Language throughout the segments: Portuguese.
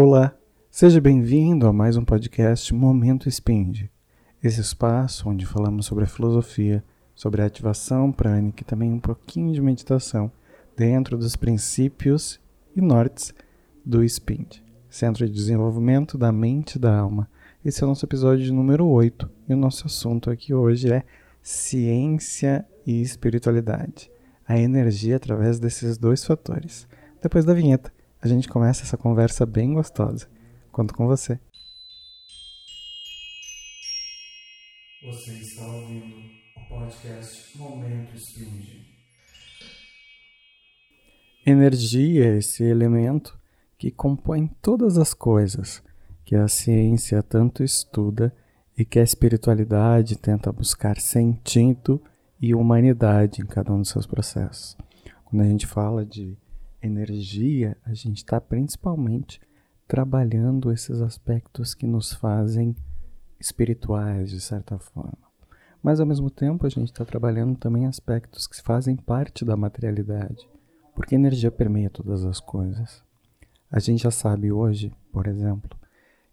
Olá, seja bem-vindo a mais um podcast Momento Spind. Esse espaço onde falamos sobre a filosofia, sobre a ativação prânica e também um pouquinho de meditação dentro dos princípios e nortes do SPIND, Centro de Desenvolvimento da Mente e da Alma. Esse é o nosso episódio número 8 e o nosso assunto aqui hoje é ciência e espiritualidade. A energia através desses dois fatores. Depois da vinheta, a gente começa essa conversa bem gostosa. Conto com você. Você está ouvindo o podcast Momento Spind. Energia é esse elemento que compõe todas as coisas que a ciência tanto estuda e que a espiritualidade tenta buscar sentido e humanidade em cada um dos seus processos. Quando a gente fala de energia, a gente está principalmente trabalhando esses aspectos que nos fazem espirituais, de certa forma. Mas, ao mesmo tempo, a gente está trabalhando também aspectos que fazem parte da materialidade, porque energia permeia todas as coisas. A gente já sabe hoje, por exemplo,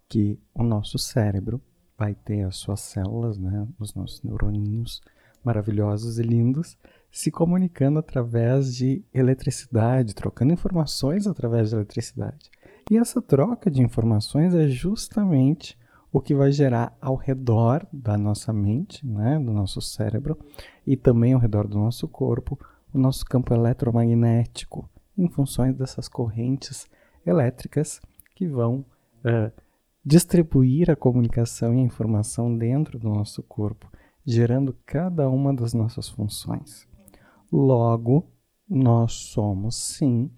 que o nosso cérebro vai ter as suas células, né, os nossos neuroninhos maravilhosos e lindos, se comunicando através de eletricidade, trocando informações através de eletricidade. E essa troca de informações é justamente o que vai gerar ao redor da nossa mente, né, do nosso cérebro, e também ao redor do nosso corpo, o nosso campo eletromagnético, em funções dessas correntes elétricas que vão uh, distribuir a comunicação e a informação dentro do nosso corpo, gerando cada uma das nossas funções. Logo, nós somos sim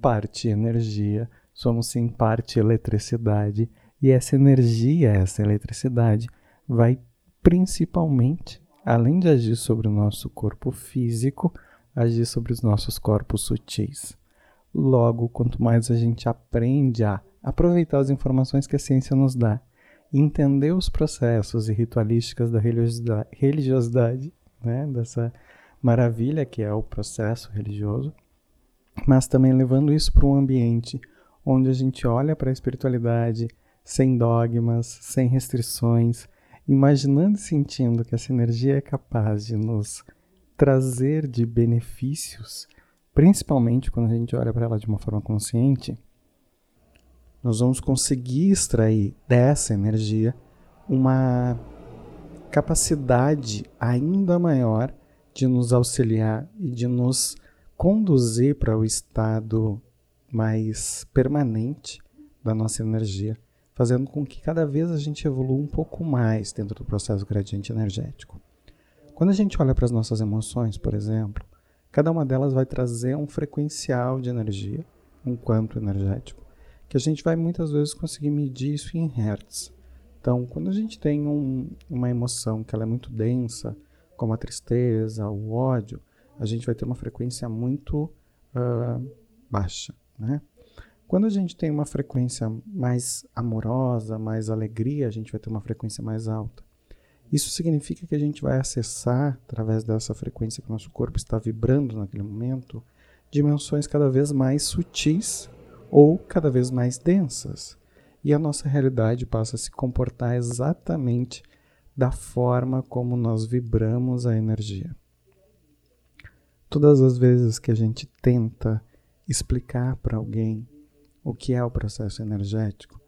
parte energia, somos sim parte eletricidade, e essa energia, essa eletricidade, vai principalmente, além de agir sobre o nosso corpo físico, agir sobre os nossos corpos sutis. Logo, quanto mais a gente aprende a aproveitar as informações que a ciência nos dá, entender os processos e ritualísticas da religiosidade, religiosidade né, dessa maravilha que é o processo religioso, mas também levando isso para um ambiente onde a gente olha para a espiritualidade sem dogmas, sem restrições, imaginando e sentindo que essa energia é capaz de nos trazer de benefícios, principalmente quando a gente olha para ela de uma forma consciente, nós vamos conseguir extrair dessa energia uma capacidade ainda maior de nos auxiliar e de nos conduzir para o estado mais permanente da nossa energia, fazendo com que cada vez a gente evolua um pouco mais dentro do processo gradiente energético. Quando a gente olha para as nossas emoções, por exemplo, cada uma delas vai trazer um frequencial de energia, um quanto energético, que a gente vai muitas vezes conseguir medir isso em hertz. Então, quando a gente tem um, uma emoção que ela é muito densa, como a tristeza, o ódio, a gente vai ter uma frequência muito uh, baixa, né? Quando a gente tem uma frequência mais amorosa, mais alegria, a gente vai ter uma frequência mais alta. Isso significa que a gente vai acessar, através dessa frequência que o nosso corpo está vibrando naquele momento, dimensões cada vez mais sutis ou cada vez mais densas. E a nossa realidade passa a se comportar exatamente da forma como nós vibramos a energia. Todas as vezes que a gente tenta explicar para alguém o que é o processo energético,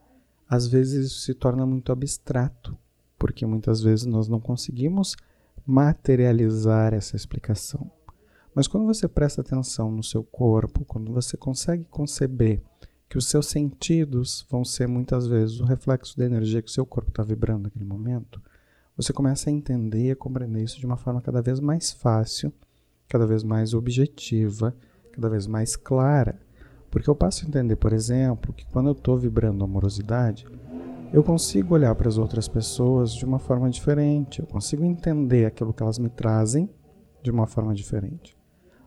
às vezes isso se torna muito abstrato, porque muitas vezes nós não conseguimos materializar essa explicação. Mas quando você presta atenção no seu corpo, quando você consegue conceber que os seus sentidos vão ser muitas vezes o reflexo da energia que o seu corpo está vibrando naquele momento, você começa a entender e a compreender isso de uma forma cada vez mais fácil, cada vez mais objetiva, cada vez mais clara. Porque eu passo a entender, por exemplo, que quando eu estou vibrando amorosidade, eu consigo olhar para as outras pessoas de uma forma diferente, eu consigo entender aquilo que elas me trazem de uma forma diferente.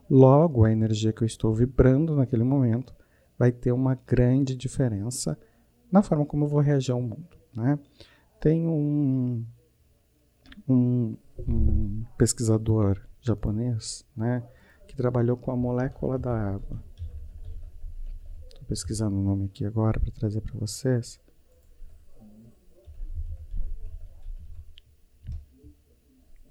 Logo, a energia que eu estou vibrando naquele momento vai ter uma grande diferença na forma como eu vou reagir ao mundo. Né? Tem um, um, um pesquisador japonês, né, que trabalhou com a molécula da água. Estou pesquisando o nome aqui agora para trazer para vocês.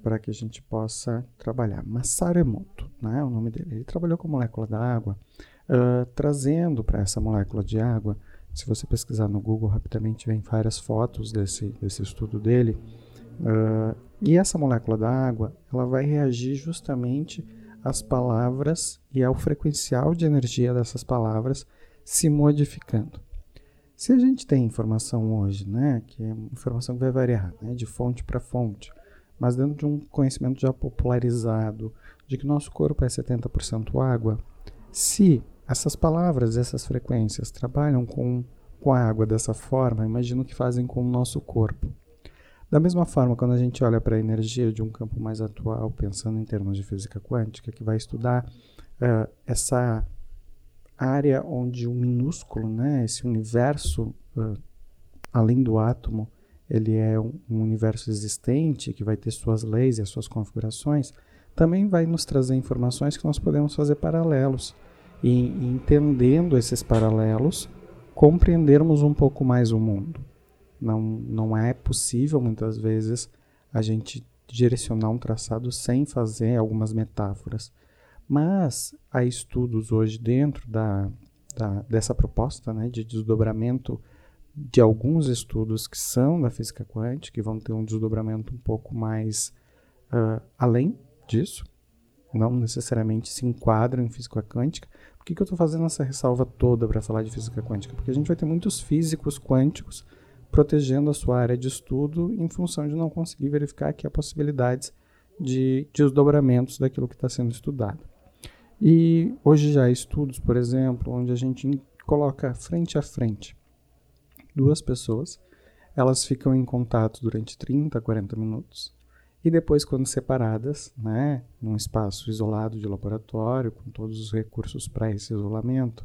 Para que a gente possa trabalhar. Masaru Emoto, né, é o nome dele. Ele trabalhou com molécula da água, uh, trazendo para essa molécula de água. Se você pesquisar no Google rapidamente, vem várias fotos desse, desse estudo dele. Uh, e essa molécula da água, ela vai reagir justamente às palavras e ao frequencial de energia dessas palavras se modificando. Se a gente tem informação hoje, né, que é informação que vai variar, né, de fonte para fonte, mas dentro de um conhecimento já popularizado de que nosso corpo é 70% água, se essas palavras, essas frequências trabalham com, com a água dessa forma, imagino que fazem com o nosso corpo. Da mesma forma, quando a gente olha para a energia de um campo mais atual, pensando em termos de física quântica, que vai estudar uh, essa área onde o minúsculo, né, esse universo uh, além do átomo, ele é um, um, universo existente que vai ter suas leis e as suas configurações, também vai nos trazer informações que nós podemos fazer paralelos e, entendendo esses paralelos, compreendermos um pouco mais o mundo. Não, não é possível muitas vezes a gente direcionar um traçado sem fazer algumas metáforas. Mas há estudos hoje dentro da, da, dessa proposta né, de desdobramento de alguns estudos que são da física quântica, que vão ter um desdobramento um pouco mais uh, além disso, não necessariamente se enquadram em física quântica. Por que, que eu estou fazendo essa ressalva toda para falar de física quântica? Porque a gente vai ter muitos físicos quânticos protegendo a sua área de estudo em função de não conseguir verificar aqui a possibilidades de desdobramentos daquilo que está sendo estudado. E hoje já há estudos, por exemplo, onde a gente coloca frente a frente duas pessoas, elas ficam em contato durante 30 a 40 minutos, e depois, quando separadas, né, num espaço isolado de laboratório, com todos os recursos para esse isolamento,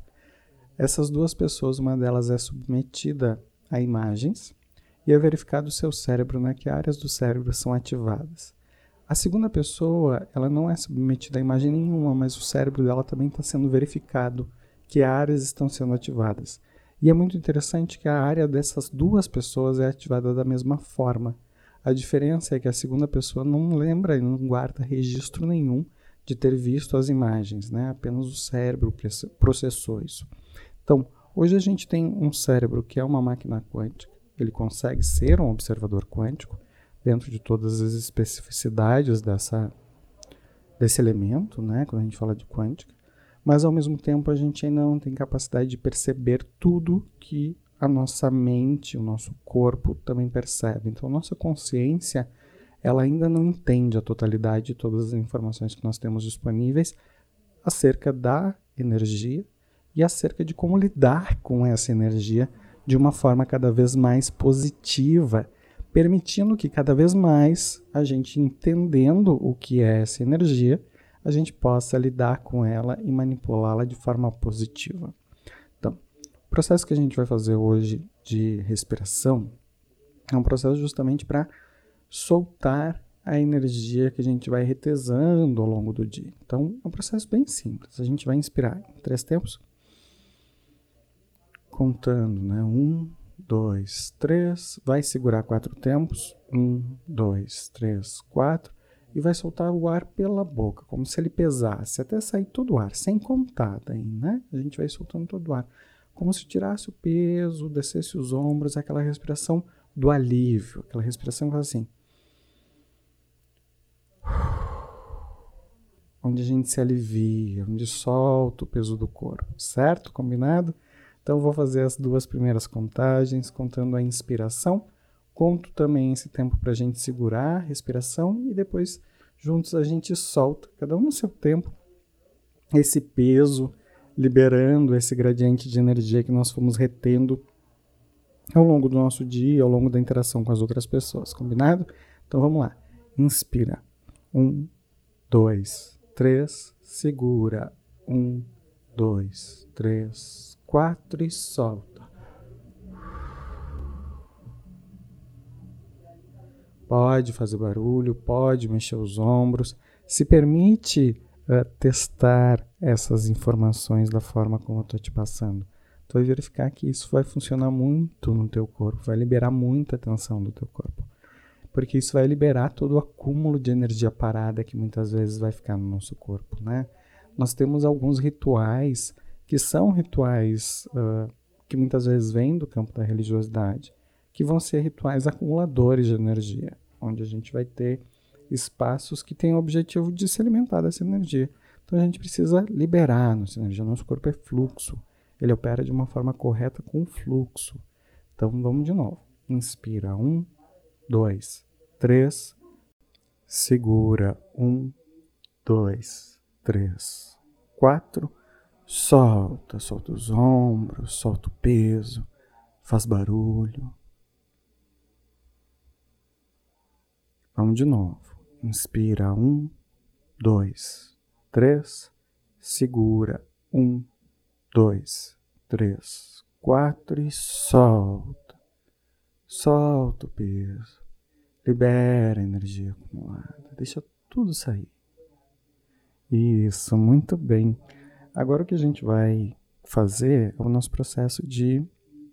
essas duas pessoas, uma delas é submetida a imagens e é verificado o seu cérebro, né, que áreas do cérebro são ativadas. A segunda pessoa, ela não é submetida a imagem nenhuma, mas o cérebro dela também está sendo verificado que áreas estão sendo ativadas. E é muito interessante que a área dessas duas pessoas é ativada da mesma forma. A diferença é que a segunda pessoa não lembra e não guarda registro nenhum de ter visto as imagens, né? apenas o cérebro processou isso. Então, hoje a gente tem um cérebro que é uma máquina quântica, ele consegue ser um observador quântico, dentro de todas as especificidades dessa, desse elemento, né, quando a gente fala de quântica, mas ao mesmo tempo a gente ainda não tem capacidade de perceber tudo que a nossa mente, o nosso corpo também percebe. Então, a nossa consciência, ela ainda não entende a totalidade de todas as informações que nós temos disponíveis acerca da energia e acerca de como lidar com essa energia de uma forma cada vez mais positiva permitindo que cada vez mais a gente entendendo o que é essa energia, a gente possa lidar com ela e manipulá-la de forma positiva. Então, o processo que a gente vai fazer hoje de respiração é um processo justamente para soltar a energia que a gente vai retesando ao longo do dia. Então, é um processo bem simples. A gente vai inspirar em três tempos, contando, né? Um, dois, três. Vai segurar quatro tempos. Um, dois, três, quatro. E vai soltar o ar pela boca, como se ele pesasse, até sair todo o ar, sem contar daí, né? A gente vai soltando todo o ar. Como se tirasse o peso, descesse os ombros, aquela respiração do alívio, aquela respiração que faz assim. Onde a gente se alivia, onde solta o peso do corpo, certo? Combinado? Então vou fazer as duas primeiras contagens, contando a inspiração. Conto também esse tempo para a gente segurar a respiração e depois juntos a gente solta, cada um no seu tempo, esse peso, liberando esse gradiente de energia que nós fomos retendo ao longo do nosso dia, ao longo da interação com as outras pessoas, combinado? Então vamos lá. Inspira. Um, dois, três. Segura. Um, dois, três, quatro e solta. Pode fazer barulho, pode mexer os ombros. Se permite uh, testar essas informações da forma como eu estou te passando. tu vai verificar que isso vai funcionar muito no teu corpo, vai liberar muita tensão do teu corpo. Porque isso vai liberar todo o acúmulo de energia parada que muitas vezes vai ficar no nosso corpo, né? Nós temos alguns rituais que são rituais uh, que muitas vezes vêm do campo da religiosidade, que vão ser rituais acumuladores de energia, onde a gente vai ter espaços que têm o objetivo de se alimentar dessa energia. Então a gente precisa liberar nossa energia. Nosso corpo é fluxo. Ele opera de uma forma correta com o fluxo. Então vamos de novo. Inspira. Um, dois, três. Segura. Um, dois, três, quatro. Solta, solta os ombros, solta o peso, faz barulho. Vamos de novo. Inspira um, dois, três. Segura um, dois, três, quatro e solta. Solta o peso. Libera a energia acumulada. Deixa tudo sair. Isso, muito bem. Agora o que a gente vai fazer é o nosso processo de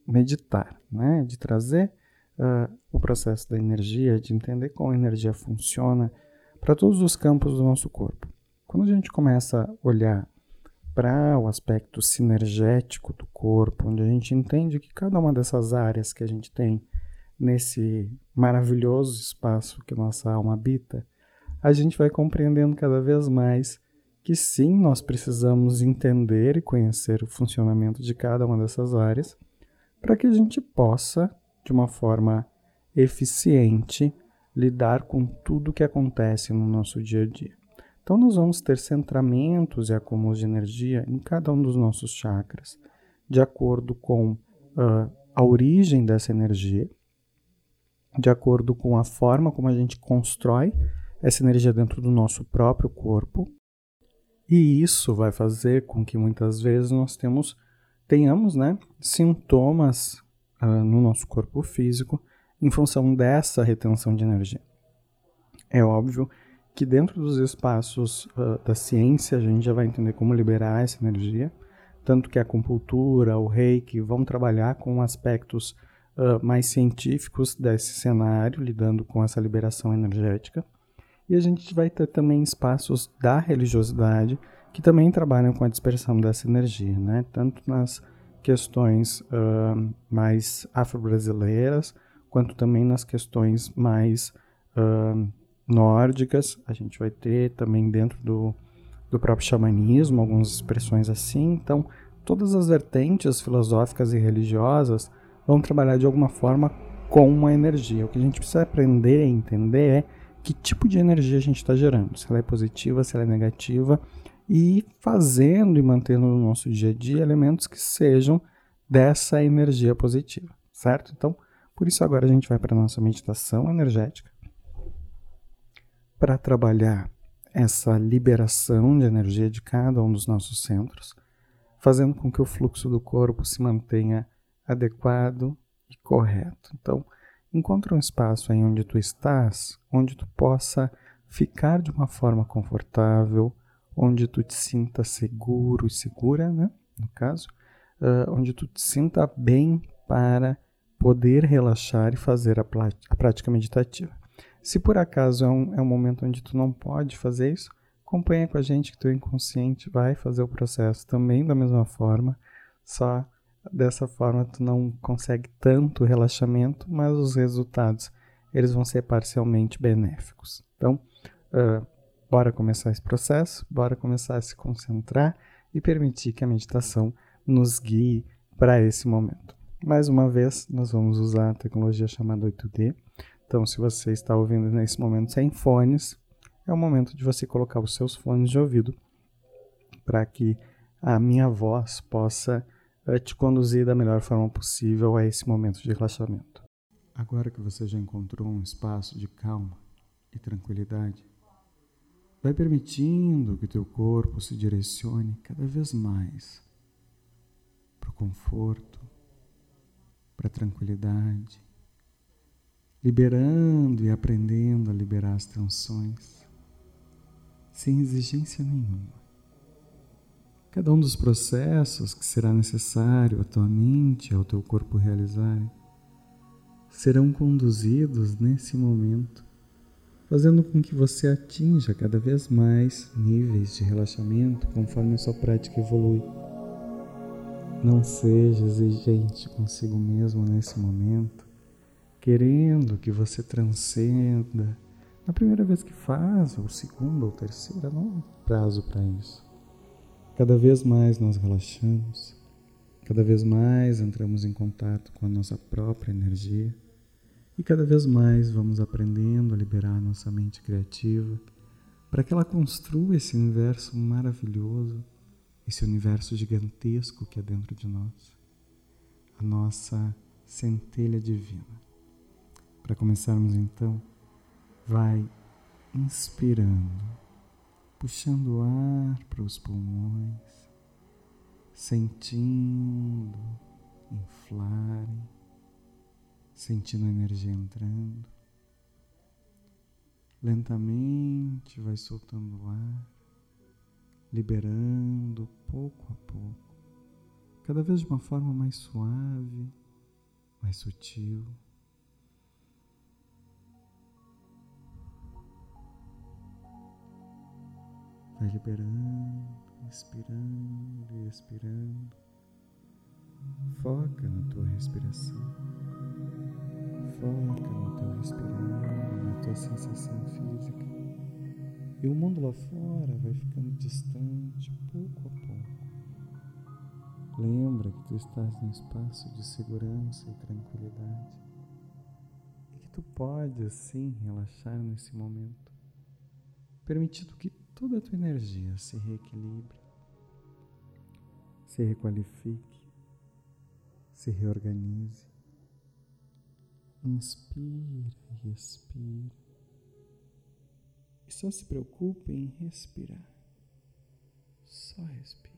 meditar, né? De trazer uh, o processo da energia, de entender como a energia funciona para todos os campos do nosso corpo. Quando a gente começa a olhar para o aspecto sinergético do corpo, onde a gente entende que cada uma dessas áreas que a gente tem nesse maravilhoso espaço que nossa alma habita, a gente vai compreendendo cada vez mais que sim, nós precisamos entender e conhecer o funcionamento de cada uma dessas áreas para que a gente possa de uma forma eficiente lidar com tudo que acontece no nosso dia a dia. Então, nós vamos ter centramentos e acúmulos de energia em cada um dos nossos chakras, de acordo com uh, a origem dessa energia, de acordo com a forma como a gente constrói essa energia dentro do nosso próprio corpo. E isso vai fazer com que muitas vezes nós temos, tenhamos né, sintomas uh, no nosso corpo físico em função dessa retenção de energia. É óbvio que dentro dos espaços uh, da ciência a gente já vai entender como liberar essa energia, tanto que a acupuntura, o reiki vão trabalhar com aspectos uh, mais científicos desse cenário, lidando com essa liberação energética. E a gente vai ter também espaços da religiosidade que também trabalham com a dispersão dessa energia, né? tanto nas questões uh, mais afro-brasileiras, quanto também nas questões mais uh, nórdicas. A gente vai ter também dentro do, do próprio xamanismo algumas expressões assim. Então, todas as vertentes filosóficas e religiosas vão trabalhar de alguma forma com a energia. O que a gente precisa aprender e entender é que tipo de energia a gente está gerando, se ela é positiva, se ela é negativa, e fazendo e mantendo no nosso dia a dia elementos que sejam dessa energia positiva, certo? Então, por isso agora a gente vai para a nossa meditação energética para trabalhar essa liberação de energia de cada um dos nossos centros, fazendo com que o fluxo do corpo se mantenha adequado e correto. Então, encontre um espaço aí onde tu estás, onde tu possa ficar de uma forma confortável, onde tu te sinta seguro e segura, né? No caso, uh, onde tu te sinta bem para poder relaxar e fazer a, a prática meditativa. Se por acaso é um, é um momento onde tu não pode fazer isso, acompanha com a gente que teu inconsciente vai fazer o processo também da mesma forma, só dessa forma tu não consegue tanto relaxamento, mas os resultados eles vão ser parcialmente benéficos. Então, uh, Bora começar esse processo, bora começar a se concentrar e permitir que a meditação nos guie para esse momento. Mais uma vez, nós vamos usar a tecnologia chamada 8D. Então, se você está ouvindo nesse momento sem fones, é o momento de você colocar os seus fones de ouvido para que a minha voz possa eh, te conduzir da melhor forma possível a esse momento de relaxamento. Agora que você já encontrou um espaço de calma e tranquilidade, Vai permitindo que teu corpo se direcione cada vez mais para o conforto, para a tranquilidade, liberando e aprendendo a liberar as tensões, sem exigência nenhuma. Cada um dos processos que será necessário a tua mente ao teu corpo realizarem serão conduzidos nesse momento, fazendo com que você atinja cada vez mais níveis de relaxamento conforme a sua prática evolui. Não seja exigente consigo mesmo nesse momento, querendo que você transcenda na primeira vez que faz, ou segunda ou terceira, não há prazo para isso. Cada vez mais nós relaxamos, cada vez mais entramos em contato com a nossa própria energia e cada vez mais vamos aprendendo a liberar nossa mente criativa para que ela construa esse universo maravilhoso esse universo gigantesco que é dentro de nós, a nossa centelha divina. Para começarmos então, vai inspirando, puxando o ar para os pulmões, sentindo inflarem, sentindo a energia entrando. Lentamente vai soltando o ar liberando pouco a pouco, cada vez de uma forma mais suave, mais sutil. Vai liberando, inspirando e expirando. Foca na tua respiração. Foca no teu respirando, na tua sensação física. E o mundo lá fora vai ficando distante pouco a pouco. Lembra que tu estás num espaço de segurança e tranquilidade. E que tu pode assim relaxar nesse momento, permitindo que toda a tua energia se reequilibre, se requalifique, se reorganize. Inspira e expira. E só se preocupe em respirar. Só respira.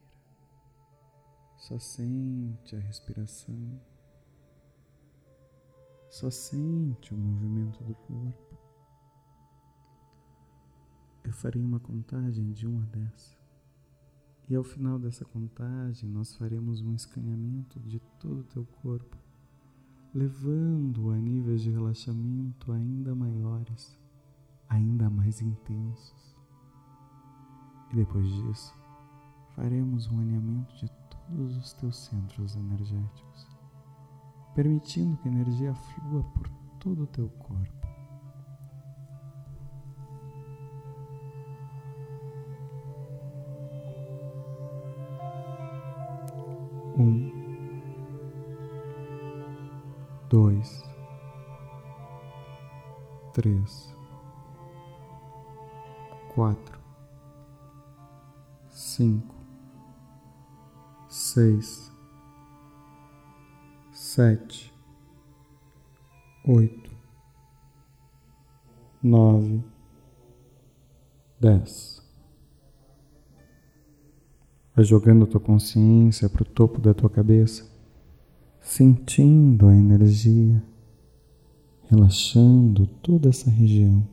Só sente a respiração. Só sente o movimento do corpo. Eu farei uma contagem de 1 a 10. E ao final dessa contagem, nós faremos um escaneamento de todo o teu corpo, levando-o a níveis de relaxamento ainda maiores ainda mais intensos. E depois disso, faremos um alinhamento de todos os teus centros energéticos, permitindo que a energia flua por todo o teu corpo. Um, dois, três. Quatro, cinco, seis, sete, oito, nove, dez. Vai jogando a tua consciência para o topo da tua cabeça, sentindo a energia, relaxando toda essa região.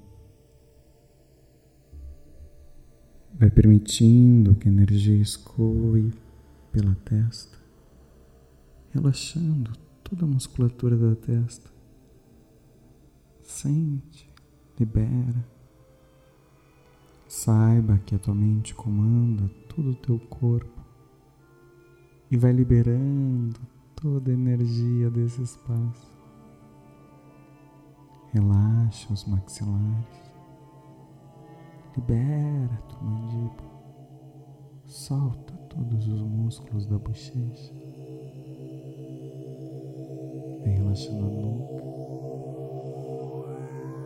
Vai permitindo que a energia escoe pela testa, relaxando toda a musculatura da testa. Sente, libera. Saiba que a tua mente comanda todo o teu corpo e vai liberando toda a energia desse espaço. Relaxa os maxilares. Libera tua mandíbula. Solta todos os músculos da bochecha. Vem relaxando a nuca,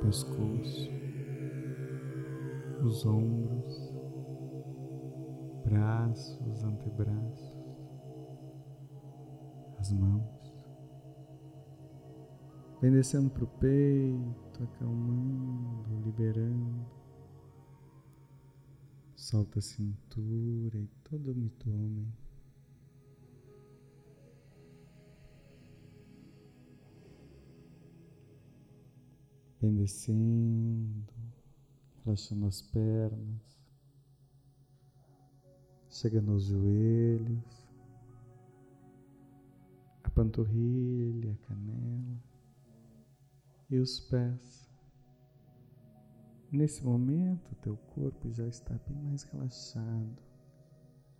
pescoço, os ombros, braços, antebraços, as mãos. Vem descendo para o peito, acalmando, liberando. Solta a cintura e todo o mitômen. Vem descendo, relaxando as pernas. Chega nos joelhos, a panturrilha, a canela e os pés. Nesse momento, teu corpo já está bem mais relaxado.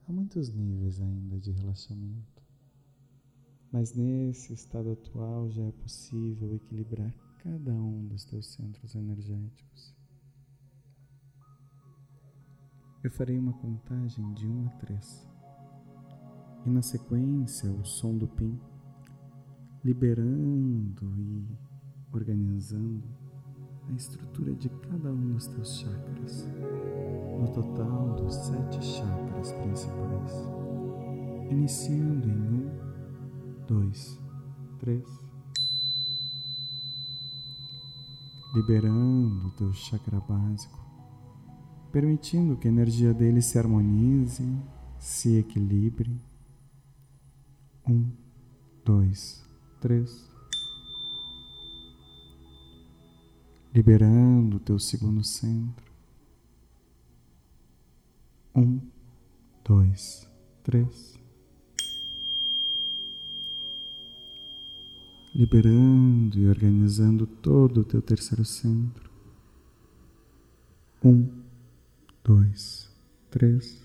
Há muitos níveis ainda de relaxamento, mas nesse estado atual já é possível equilibrar cada um dos teus centros energéticos. Eu farei uma contagem de 1 a 3. E na sequência, o som do PIN, liberando e organizando a estrutura de cada um dos teus chakras, no total dos sete chakras principais, iniciando em um, dois, três, liberando o teu chakra básico, permitindo que a energia dele se harmonize, se equilibre. Um, dois, três. liberando o teu segundo centro. Um, dois, três. Liberando e organizando todo o teu terceiro centro. Um, dois, três.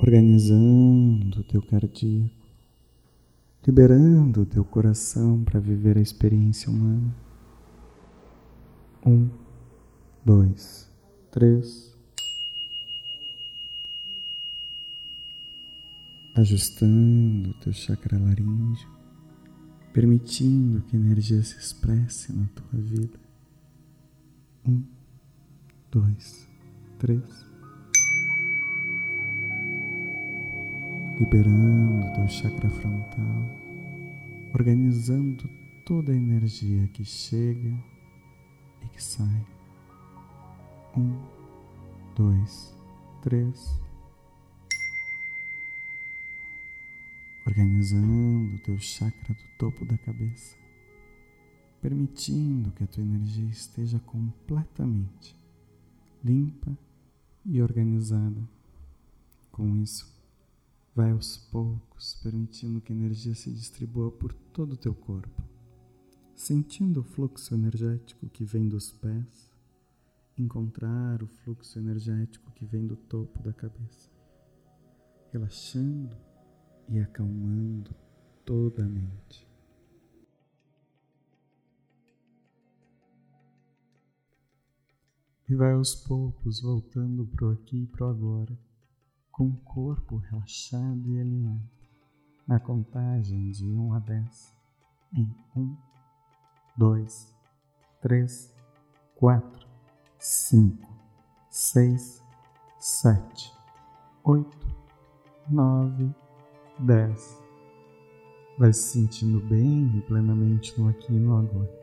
Organizando o teu cardíaco liberando o teu coração para viver a experiência humana. Um, dois, três. Ajustando o teu chakra laríngeo, permitindo que a energia se expresse na tua vida. Um, dois, três. liberando teu chakra frontal, organizando toda a energia que chega e que sai. Um, dois, três. Organizando teu chakra do topo da cabeça, permitindo que a tua energia esteja completamente limpa e organizada. Com isso, Vai aos poucos, permitindo que a energia se distribua por todo o teu corpo, sentindo o fluxo energético que vem dos pés, encontrar o fluxo energético que vem do topo da cabeça, relaxando e acalmando toda a mente. E vai aos poucos voltando pro aqui e pro agora com o corpo relaxado e alinhado. Na contagem de 1 a 10, em 1, 2, 3, 4, 5, 6, 7, 8, 9, 10. Vai se sentindo bem e plenamente no aqui e no agora.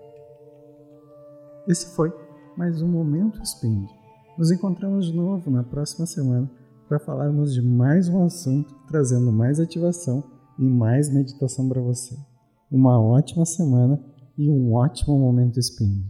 Esse foi mais um Momento Spend. Nos encontramos de novo na próxima semana para falarmos de mais um assunto, trazendo mais ativação e mais meditação para você. Uma ótima semana e um ótimo momento spin.